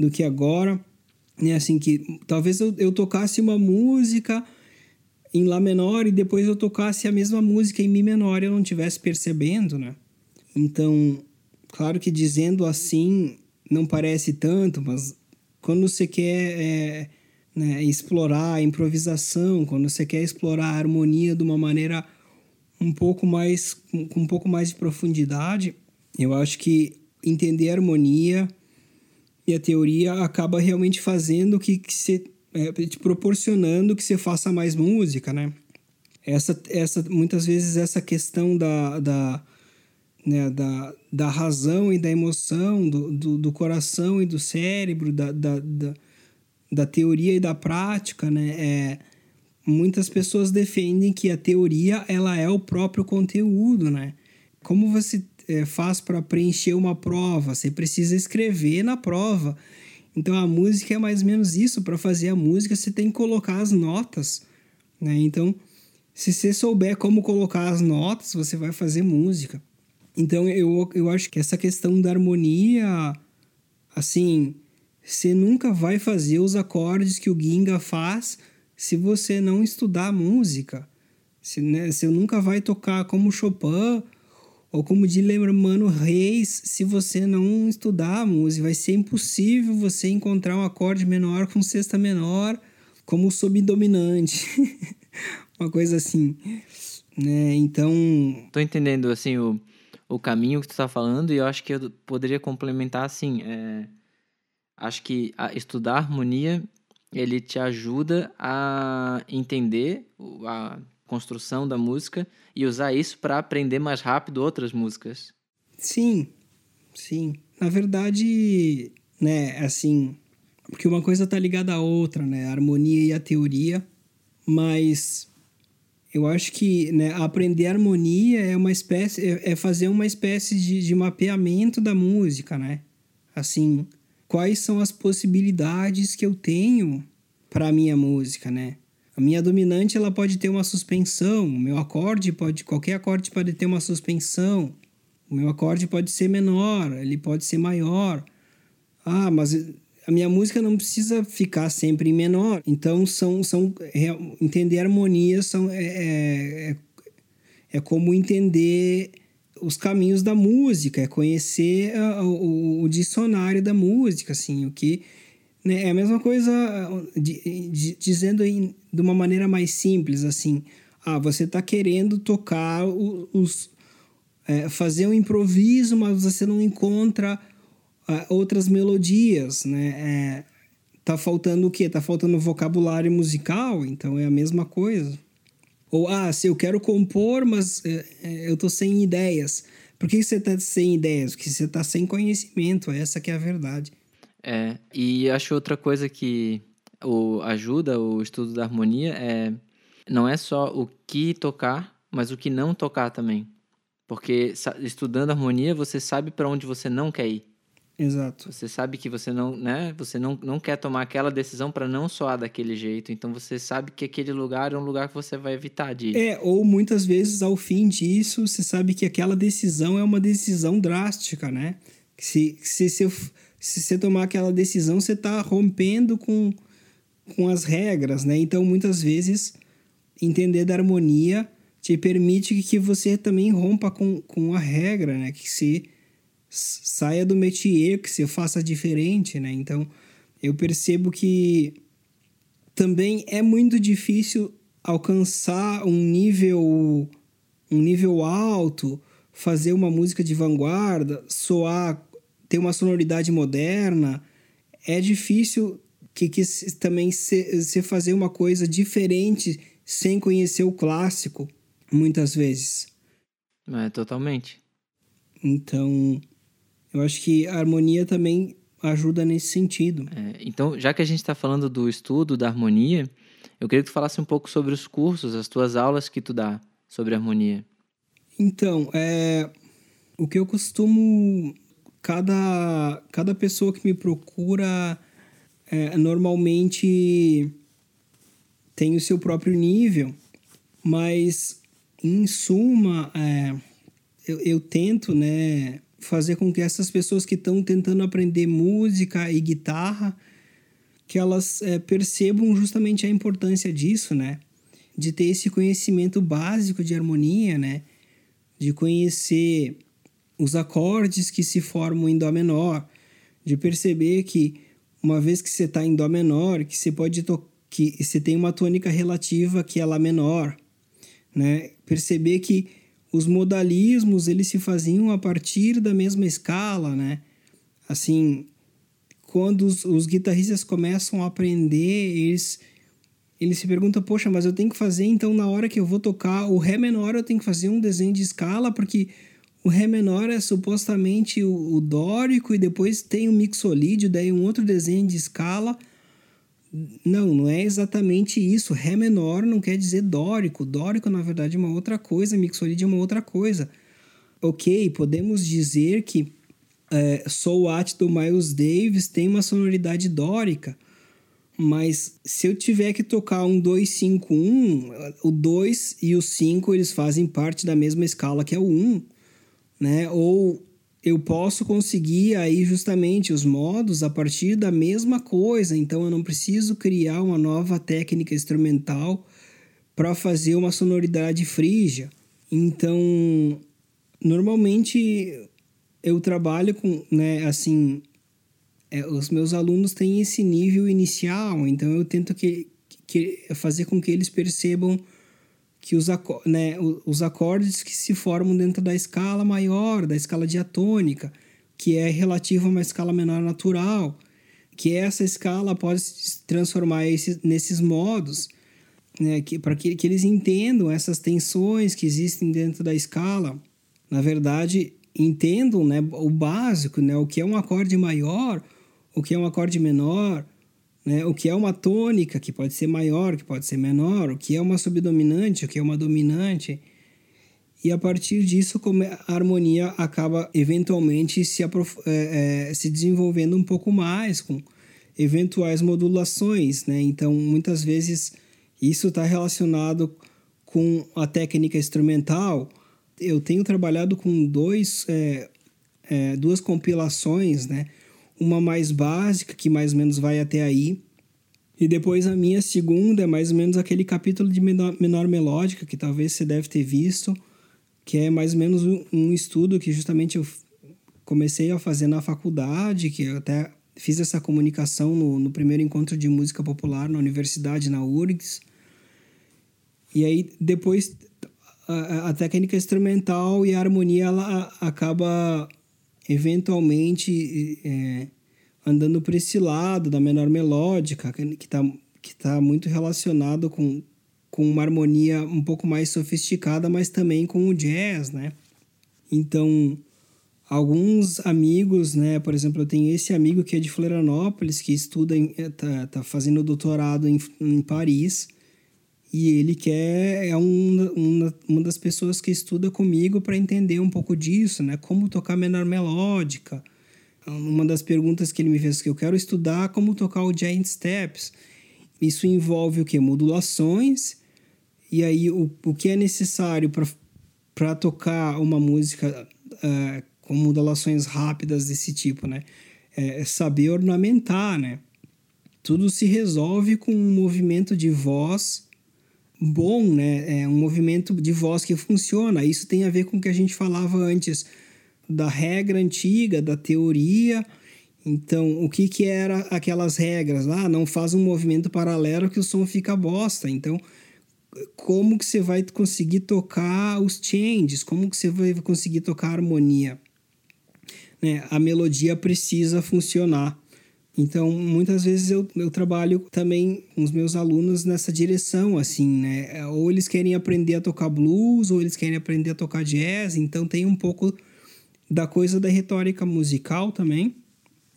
do que agora, né? Assim que talvez eu, eu tocasse uma música em lá menor e depois eu tocasse a mesma música em mi menor e eu não tivesse percebendo, né? Então, claro que dizendo assim não parece tanto, mas quando você quer é, né, explorar a improvisação, quando você quer explorar a harmonia de uma maneira um pouco mais com um pouco mais de profundidade, eu acho que entender a harmonia e a teoria acaba realmente fazendo que, que você é, te proporcionando que você faça mais música, né? Essa, essa, muitas vezes essa questão da, da, né, da, da razão e da emoção, do, do, do coração e do cérebro, da, da, da, da, teoria e da prática, né? É, muitas pessoas defendem que a teoria ela é o próprio conteúdo, né? Como você é, faz para preencher uma prova? Você precisa escrever na prova. Então a música é mais ou menos isso. Para fazer a música, você tem que colocar as notas. Né? Então, se você souber como colocar as notas, você vai fazer música. Então eu, eu acho que essa questão da harmonia, assim, você nunca vai fazer os acordes que o Ginga faz se você não estudar música. Você, né, você nunca vai tocar como Chopin ou como de Mano Reis, se você não estudar a música, vai ser impossível você encontrar um acorde menor com sexta menor como subdominante. <laughs> Uma coisa assim. Né? Então. Tô entendendo assim o, o caminho que tu tá falando, e eu acho que eu poderia complementar assim. É, acho que estudar harmonia ele te ajuda a entender a construção da música e usar isso para aprender mais rápido outras músicas. Sim, sim. Na verdade, né, assim, porque uma coisa tá ligada à outra, né, a harmonia e a teoria, mas eu acho que né, aprender harmonia é uma espécie, é, é fazer uma espécie de, de mapeamento da música, né? Assim, quais são as possibilidades que eu tenho para minha música, né? A minha dominante ela pode ter uma suspensão, o meu acorde pode, qualquer acorde pode ter uma suspensão. O meu acorde pode ser menor, ele pode ser maior. Ah, mas a minha música não precisa ficar sempre em menor. Então são são entender harmonia são é, é, é, é como entender os caminhos da música, é conhecer o, o, dicionário da música, assim, o que né? É a mesma coisa de, de, dizendo em, de uma maneira mais simples, assim. Ah, você está querendo tocar os... É, fazer um improviso, mas você não encontra é, outras melodias, né? É, tá faltando o quê? Tá faltando vocabulário musical, então é a mesma coisa. Ou, ah, se eu quero compor, mas é, é eu tô sem ideias. Por que você tá sem ideias? Porque você tá sem conhecimento, essa que é a verdade. É, e acho outra coisa que o, ajuda o estudo da harmonia é não é só o que tocar, mas o que não tocar também. Porque estudando harmonia, você sabe para onde você não quer ir. Exato. Você sabe que você não, né? Você não, não quer tomar aquela decisão para não soar daquele jeito. Então você sabe que aquele lugar é um lugar que você vai evitar de ir. É, ou muitas vezes ao fim disso, você sabe que aquela decisão é uma decisão drástica, né? Se, se, se, se você tomar aquela decisão, você está rompendo com, com as regras, né? Então, muitas vezes, entender da harmonia te permite que você também rompa com, com a regra, né? Que se saia do métier, que você faça diferente, né? Então, eu percebo que também é muito difícil alcançar um nível um nível alto, fazer uma música de vanguarda, soar ter uma sonoridade moderna, é difícil que, que também se, se fazer uma coisa diferente sem conhecer o clássico, muitas vezes. É, totalmente. Então, eu acho que a harmonia também ajuda nesse sentido. É, então, já que a gente está falando do estudo da harmonia, eu queria que tu falasse um pouco sobre os cursos, as tuas aulas que tu dá sobre harmonia. Então, é, o que eu costumo. Cada, cada pessoa que me procura é, normalmente tem o seu próprio nível, mas em suma, é, eu, eu tento né, fazer com que essas pessoas que estão tentando aprender música e guitarra, que elas é, percebam justamente a importância disso, né? De ter esse conhecimento básico de harmonia, né? De conhecer os acordes que se formam em Dó menor, de perceber que uma vez que você está em Dó menor, que você pode que você tem uma tônica relativa que é Lá menor, né? Perceber que os modalismos eles se faziam a partir da mesma escala, né? Assim, quando os, os guitarristas começam a aprender, eles eles se perguntam, poxa, mas eu tenho que fazer então na hora que eu vou tocar o Ré menor, eu tenho que fazer um desenho de escala, porque o Ré menor é supostamente o, o dórico e depois tem o mixolídio, daí um outro desenho de escala. Não, não é exatamente isso. Ré menor não quer dizer dórico. Dórico, na verdade, é uma outra coisa, mixolídio é uma outra coisa. Ok, podemos dizer que é, Soul At do Miles Davis tem uma sonoridade dórica, mas se eu tiver que tocar um 2, 5, 1, o 2 e o 5 eles fazem parte da mesma escala que é o 1, né? Ou eu posso conseguir aí justamente os modos a partir da mesma coisa, então eu não preciso criar uma nova técnica instrumental para fazer uma sonoridade frígia. Então, normalmente eu trabalho com, né, assim, é, os meus alunos têm esse nível inicial, então eu tento que, que fazer com que eles percebam que os, né, os acordes que se formam dentro da escala maior, da escala diatônica, que é relativa a uma escala menor natural, que essa escala pode se transformar esses, nesses modos, né, que, para que, que eles entendam essas tensões que existem dentro da escala. Na verdade, entendam né, o básico, né, o que é um acorde maior, o que é um acorde menor, né? O que é uma tônica, que pode ser maior, que pode ser menor, o que é uma subdominante, o que é uma dominante. E a partir disso, a harmonia acaba eventualmente se, é, é, se desenvolvendo um pouco mais, com eventuais modulações. Né? Então, muitas vezes, isso está relacionado com a técnica instrumental. Eu tenho trabalhado com dois, é, é, duas compilações, né? Uma mais básica, que mais ou menos vai até aí. E depois a minha segunda é mais ou menos aquele capítulo de menor, menor melódica, que talvez você deve ter visto, que é mais ou menos um, um estudo que justamente eu comecei a fazer na faculdade, que eu até fiz essa comunicação no, no primeiro encontro de música popular na universidade, na URGS. E aí depois a, a técnica instrumental e a harmonia ela acaba eventualmente é, andando por esse lado da menor melódica, que está que tá muito relacionado com, com uma harmonia um pouco mais sofisticada, mas também com o jazz, né? Então, alguns amigos, né? Por exemplo, eu tenho esse amigo que é de Florianópolis, que estuda, está tá fazendo doutorado em, em Paris, e ele quer é um, uma, uma das pessoas que estuda comigo para entender um pouco disso, né? Como tocar menor melódica. Uma das perguntas que ele me fez que eu quero estudar como tocar o Giant Steps. Isso envolve o que? Modulações. E aí o, o que é necessário para tocar uma música uh, com modulações rápidas desse tipo, né? É saber ornamentar, né? Tudo se resolve com um movimento de voz bom, né? É um movimento de voz que funciona. Isso tem a ver com o que a gente falava antes da regra antiga, da teoria. Então, o que que era aquelas regras? Ah, não faz um movimento paralelo que o som fica bosta. Então, como que você vai conseguir tocar os changes? Como que você vai conseguir tocar a harmonia? Né? A melodia precisa funcionar. Então, muitas vezes eu, eu trabalho também com os meus alunos nessa direção, assim, né? Ou eles querem aprender a tocar blues, ou eles querem aprender a tocar jazz, então tem um pouco da coisa da retórica musical também.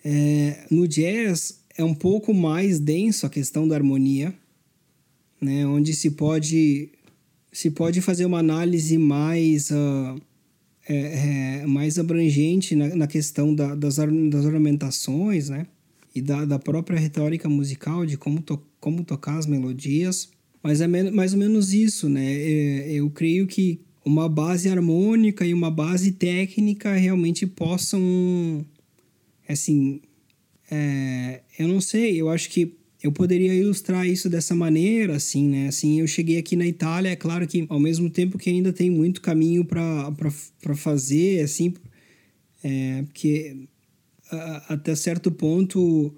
É, no jazz é um pouco mais denso a questão da harmonia, né? Onde se pode se pode fazer uma análise mais uh, é, é, mais abrangente na, na questão da, das, das ornamentações, né? E da, da própria retórica musical, de como, to, como tocar as melodias. Mas é mais ou menos isso, né? É, eu creio que uma base harmônica e uma base técnica realmente possam, assim, é, eu não sei, eu acho que eu poderia ilustrar isso dessa maneira, assim, né? Assim, eu cheguei aqui na Itália, é claro que ao mesmo tempo que ainda tem muito caminho para fazer, assim, é, porque até certo ponto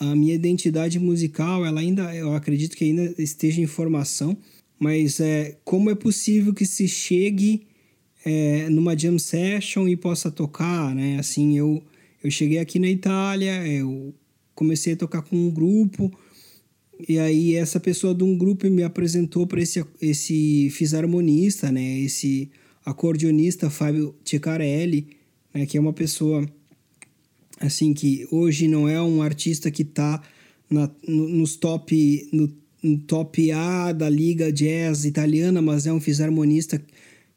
a minha identidade musical, ela ainda, eu acredito que ainda esteja em formação, mas é, como é possível que se chegue é, numa jam session e possa tocar, né? Assim, eu, eu cheguei aqui na Itália, eu comecei a tocar com um grupo, e aí essa pessoa de um grupo me apresentou para esse, esse fisarmonista, né? Esse acordeonista Fábio Ceccarelli, né? Que é uma pessoa, assim, que hoje não é um artista que está no, nos top... No, no top A da liga jazz italiana, mas é um fisarmonista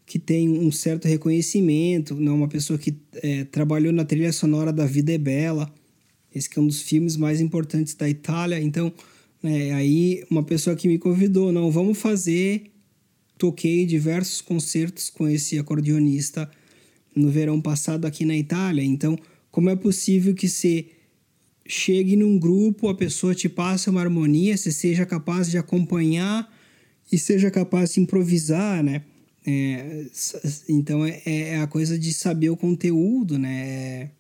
que tem um certo reconhecimento, não né? uma pessoa que é, trabalhou na trilha sonora da Vida é Bela, esse que é um dos filmes mais importantes da Itália. Então, é, aí uma pessoa que me convidou, não, vamos fazer. Toquei diversos concertos com esse acordeonista no verão passado aqui na Itália. Então, como é possível que você chegue num grupo, a pessoa te passe uma harmonia, você seja capaz de acompanhar e seja capaz de improvisar, né? É, então é, é, a coisa de saber o conteúdo, né?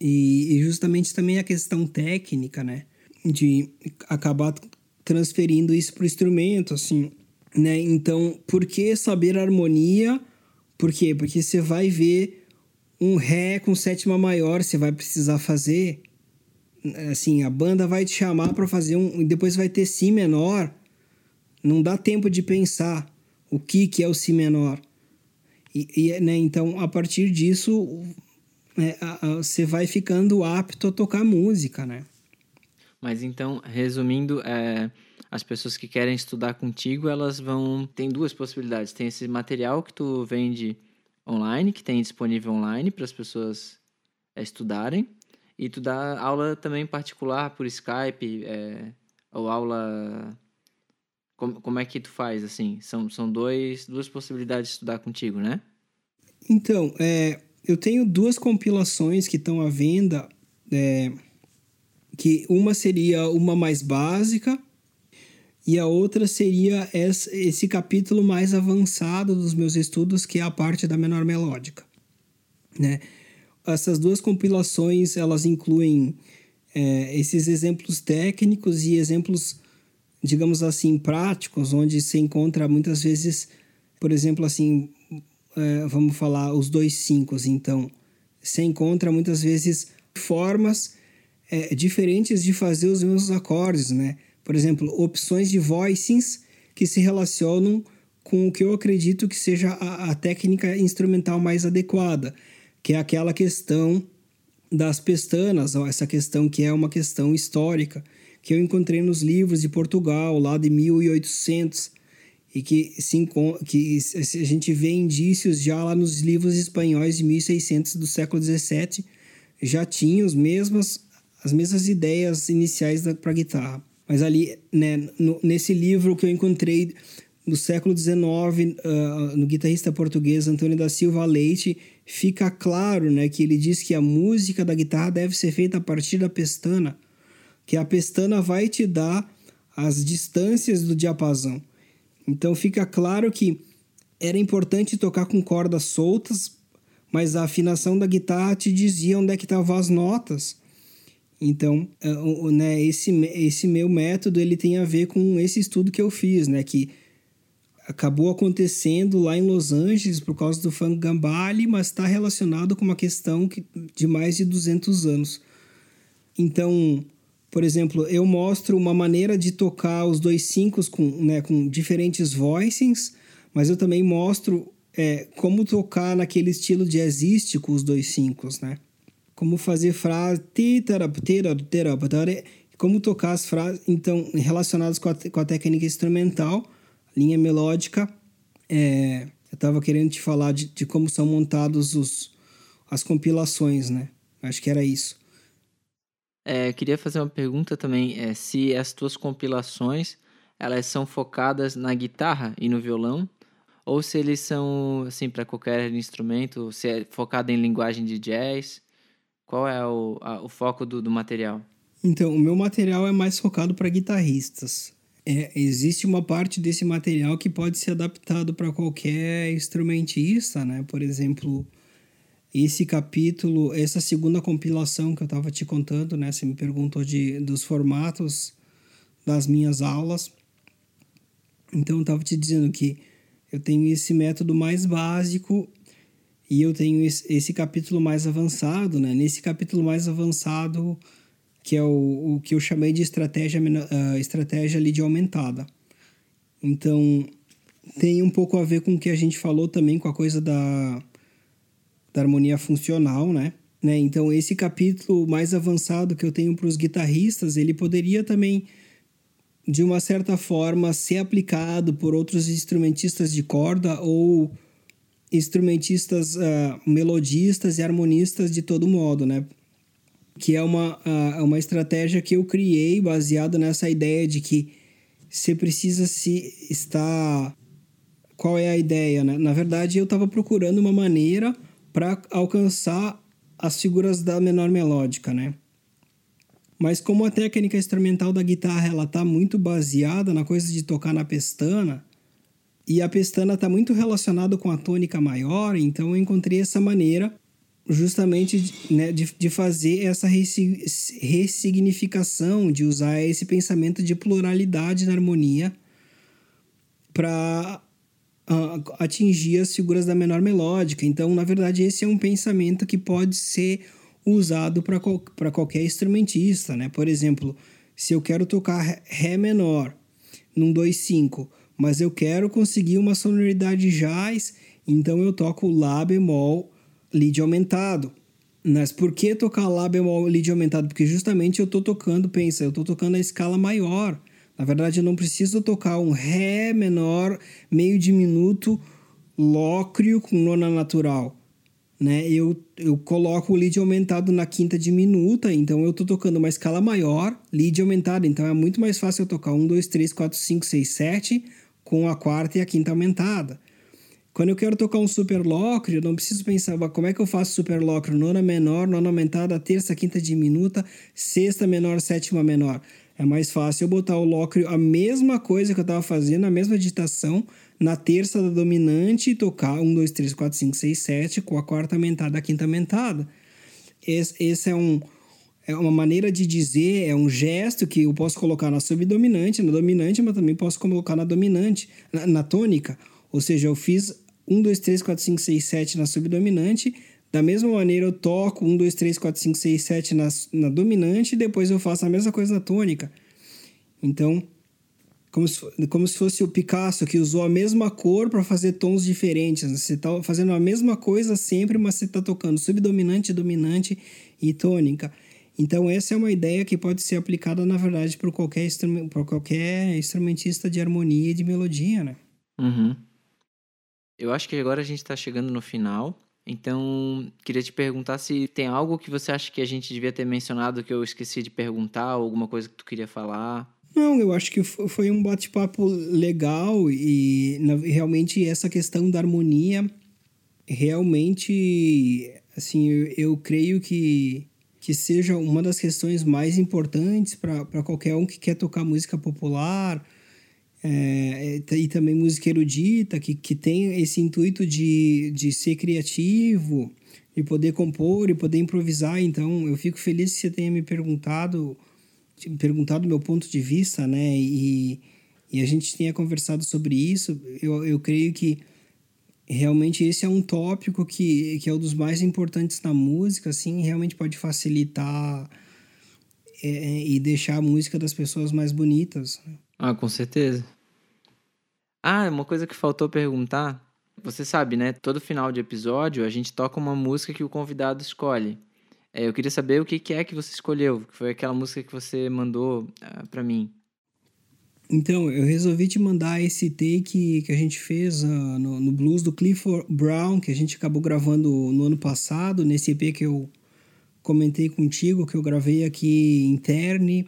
E, e justamente também a questão técnica, né? de acabar transferindo isso para o instrumento, assim, né? Então, por que saber harmonia? Por quê? Porque você vai ver um Ré com sétima maior, você vai precisar fazer. Assim, a banda vai te chamar para fazer um. Depois vai ter Si menor. Não dá tempo de pensar o que, que é o Si menor. E, e né, então, a partir disso, né, você vai ficando apto a tocar música, né? Mas então, resumindo, é, as pessoas que querem estudar contigo, elas vão. Tem duas possibilidades. Tem esse material que tu vende online, que tem disponível online para as pessoas é, estudarem. E tu dá aula também particular por Skype, é, ou aula. Como, como é que tu faz, assim? São, são dois, duas possibilidades de estudar contigo, né? Então, é, eu tenho duas compilações que estão à venda. É, que uma seria uma mais básica e a outra seria esse capítulo mais avançado dos meus estudos, que é a parte da menor melódica. Né? Essas duas compilações elas incluem é, esses exemplos técnicos e exemplos, digamos assim, práticos, onde se encontra muitas vezes, por exemplo, assim, é, vamos falar os dois cinco, então, se encontra muitas vezes formas é, diferentes de fazer os mesmos acordes, né? Por exemplo, opções de voicings que se relacionam com o que eu acredito que seja a, a técnica instrumental mais adequada, que é aquela questão das pestanas, essa questão que é uma questão histórica, que eu encontrei nos livros de Portugal, lá de 1800, e que, se, que a gente vê indícios já lá nos livros espanhóis de 1600 do século 17, já tinham as mesmas as mesmas ideias iniciais para guitarra. Mas ali, né, no, nesse livro que eu encontrei no século XIX, uh, no guitarrista português Antônio da Silva Leite, fica claro né, que ele diz que a música da guitarra deve ser feita a partir da pestana, que a pestana vai te dar as distâncias do diapasão. Então fica claro que era importante tocar com cordas soltas, mas a afinação da guitarra te dizia onde é que estavam as notas. Então, é, né, esse, esse meu método ele tem a ver com esse estudo que eu fiz, né, que acabou acontecendo lá em Los Angeles por causa do funk gambale, mas está relacionado com uma questão de mais de 200 anos. Então, por exemplo, eu mostro uma maneira de tocar os dois cinco com, né, com diferentes voicings, mas eu também mostro é, como tocar naquele estilo jazzístico os dois cinco, né? Como fazer frase, como tocar as frases, então, relacionadas com a, com a técnica instrumental, linha melódica. É, eu estava querendo te falar de, de como são montados os, as compilações, né? Acho que era isso. É, queria fazer uma pergunta também, é, se as tuas compilações elas são focadas na guitarra e no violão, ou se eles são assim para qualquer instrumento, se é focado em linguagem de jazz, qual é o, a, o foco do, do material? Então, o meu material é mais focado para guitarristas. É, existe uma parte desse material que pode ser adaptado para qualquer instrumentista, né? Por exemplo, esse capítulo, essa segunda compilação que eu estava te contando, né? Você me perguntou de, dos formatos das minhas aulas. Então, eu estava te dizendo que eu tenho esse método mais básico e eu tenho esse, capítulo mais avançado, né? Nesse capítulo mais avançado, que é o, o que eu chamei de estratégia, uh, estratégia lead aumentada. Então, tem um pouco a ver com o que a gente falou também com a coisa da da harmonia funcional, né? né? Então, esse capítulo mais avançado que eu tenho para os guitarristas, ele poderia também, de uma certa forma, ser aplicado por outros instrumentistas de corda ou instrumentistas uh, melodistas e harmonistas de todo modo, né? Que é uma, uh, uma estratégia que eu criei baseada nessa ideia de que você precisa se estar... Qual é a ideia, né? Na verdade, eu estava procurando uma maneira para alcançar as figuras da menor melódica, né? Mas como a técnica instrumental da guitarra ela tá muito baseada na coisa de tocar na pestana, e a pestana está muito relacionada com a tônica maior, então eu encontrei essa maneira justamente né, de, de fazer essa ressignificação, de usar esse pensamento de pluralidade na harmonia para atingir as figuras da menor melódica. Então, na verdade, esse é um pensamento que pode ser usado para qual, qualquer instrumentista, né? Por exemplo, se eu quero tocar Ré menor num 2-5, mas eu quero conseguir uma sonoridade jazz, então eu toco Lá bemol lead aumentado. Mas por que tocar Lá bemol lead aumentado? Porque justamente eu estou tocando, pensa, eu estou tocando a escala maior. Na verdade, eu não preciso tocar um Ré menor, meio diminuto, lócrio com nona natural. Né? Eu, eu coloco o lead aumentado na quinta diminuta, então eu estou tocando uma escala maior, lead aumentado. Então é muito mais fácil eu tocar 1, 2, 3, 4, 5, 6, 7 com a quarta e a quinta aumentada. Quando eu quero tocar um super lócrio, eu não preciso pensar como é que eu faço super lócrio, nona menor, nona aumentada, terça, quinta diminuta, sexta menor, sétima menor. É mais fácil eu botar o lócrio, a mesma coisa que eu estava fazendo, a mesma digitação, na terça da dominante e tocar 1, 2, 3, 4, 5, 6, 7 com a quarta aumentada, a quinta aumentada. Esse, esse é um é uma maneira de dizer, é um gesto que eu posso colocar na subdominante, na dominante, mas também posso colocar na dominante, na, na tônica. Ou seja, eu fiz 1, 2, 3, 4, 5, 6, 7 na subdominante da mesma maneira, eu toco 1, 2, 3, 4, 5, 6, 7 na, na dominante e depois eu faço a mesma coisa na tônica. Então, como se, como se fosse o Picasso que usou a mesma cor para fazer tons diferentes. Você está fazendo a mesma coisa sempre, mas você está tocando subdominante, dominante e tônica. Então, essa é uma ideia que pode ser aplicada, na verdade, para qualquer, instrum qualquer instrumentista de harmonia e de melodia, né? Uhum. Eu acho que agora a gente está chegando no final. Então, queria te perguntar se tem algo que você acha que a gente devia ter mencionado que eu esqueci de perguntar, ou alguma coisa que tu queria falar. Não, eu acho que foi um bate-papo legal e realmente essa questão da harmonia, realmente, assim, eu, eu creio que, que seja uma das questões mais importantes para qualquer um que quer tocar música popular, é, e também música erudita, que, que tem esse intuito de, de ser criativo, de poder compor e poder improvisar. Então, eu fico feliz que você tenha me perguntado, perguntado meu ponto de vista, né? E, e a gente tenha conversado sobre isso. Eu, eu creio que realmente esse é um tópico que, que é um dos mais importantes na música, assim, realmente pode facilitar é, e deixar a música das pessoas mais bonitas. Né? Ah, com certeza. Ah, uma coisa que faltou perguntar. Você sabe, né? Todo final de episódio a gente toca uma música que o convidado escolhe. É, eu queria saber o que, que é que você escolheu, que foi aquela música que você mandou uh, para mim. Então, eu resolvi te mandar esse take que a gente fez uh, no, no, blues do Clifford Brown, que a gente acabou gravando no ano passado, nesse EP que eu comentei contigo, que eu gravei aqui em Terni,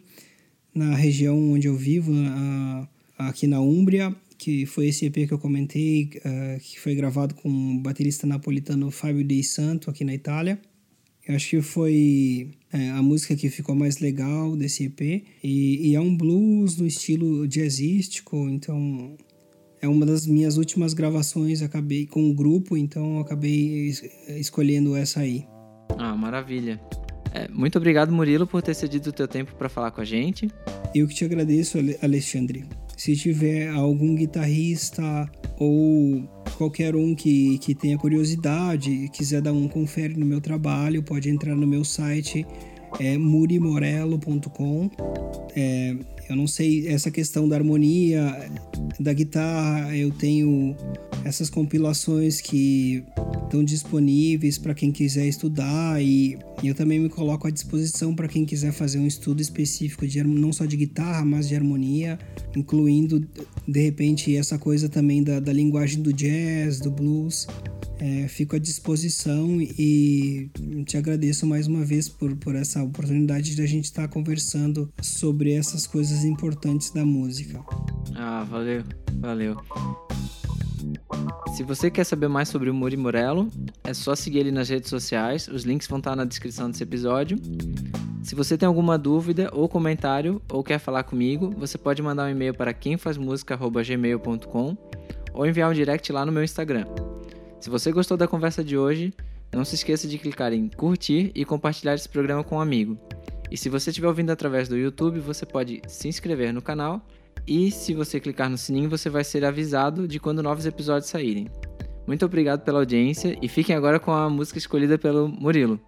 na região onde eu vivo, uh, aqui na Úmbria, que foi esse EP que eu comentei, uh, que foi gravado com o baterista napolitano Fábio Dei Santo, aqui na Itália. Eu acho que foi é, a música que ficou mais legal desse EP. E, e, é um blues no estilo jazzístico, então é uma das minhas últimas gravações. Acabei com o grupo, então acabei es escolhendo essa aí. Ah, maravilha. É, muito obrigado, Murilo, por ter cedido o teu tempo para falar com a gente. Eu que te agradeço, Alexandre. Se tiver algum guitarrista ou qualquer um que, que tenha curiosidade quiser dar um confere no meu trabalho, pode entrar no meu site é murimorello.com. É, eu não sei essa questão da harmonia da guitarra, eu tenho essas compilações que estão disponíveis para quem quiser estudar e eu também me coloco à disposição para quem quiser fazer um estudo específico de não só de guitarra, mas de harmonia, incluindo de repente essa coisa também da, da linguagem do jazz, do blues. É, fico à disposição e te agradeço mais uma vez por, por essa oportunidade de a gente estar tá conversando sobre essas coisas importantes da música. Ah, valeu, valeu. Se você quer saber mais sobre o Muri Morello, é só seguir ele nas redes sociais, os links vão estar na descrição desse episódio. Se você tem alguma dúvida ou comentário ou quer falar comigo, você pode mandar um e-mail para quemfazmusica@gmail.com ou enviar um direct lá no meu Instagram. Se você gostou da conversa de hoje, não se esqueça de clicar em curtir e compartilhar esse programa com um amigo. E se você estiver ouvindo através do YouTube, você pode se inscrever no canal e se você clicar no sininho, você vai ser avisado de quando novos episódios saírem. Muito obrigado pela audiência e fiquem agora com a música escolhida pelo Murilo.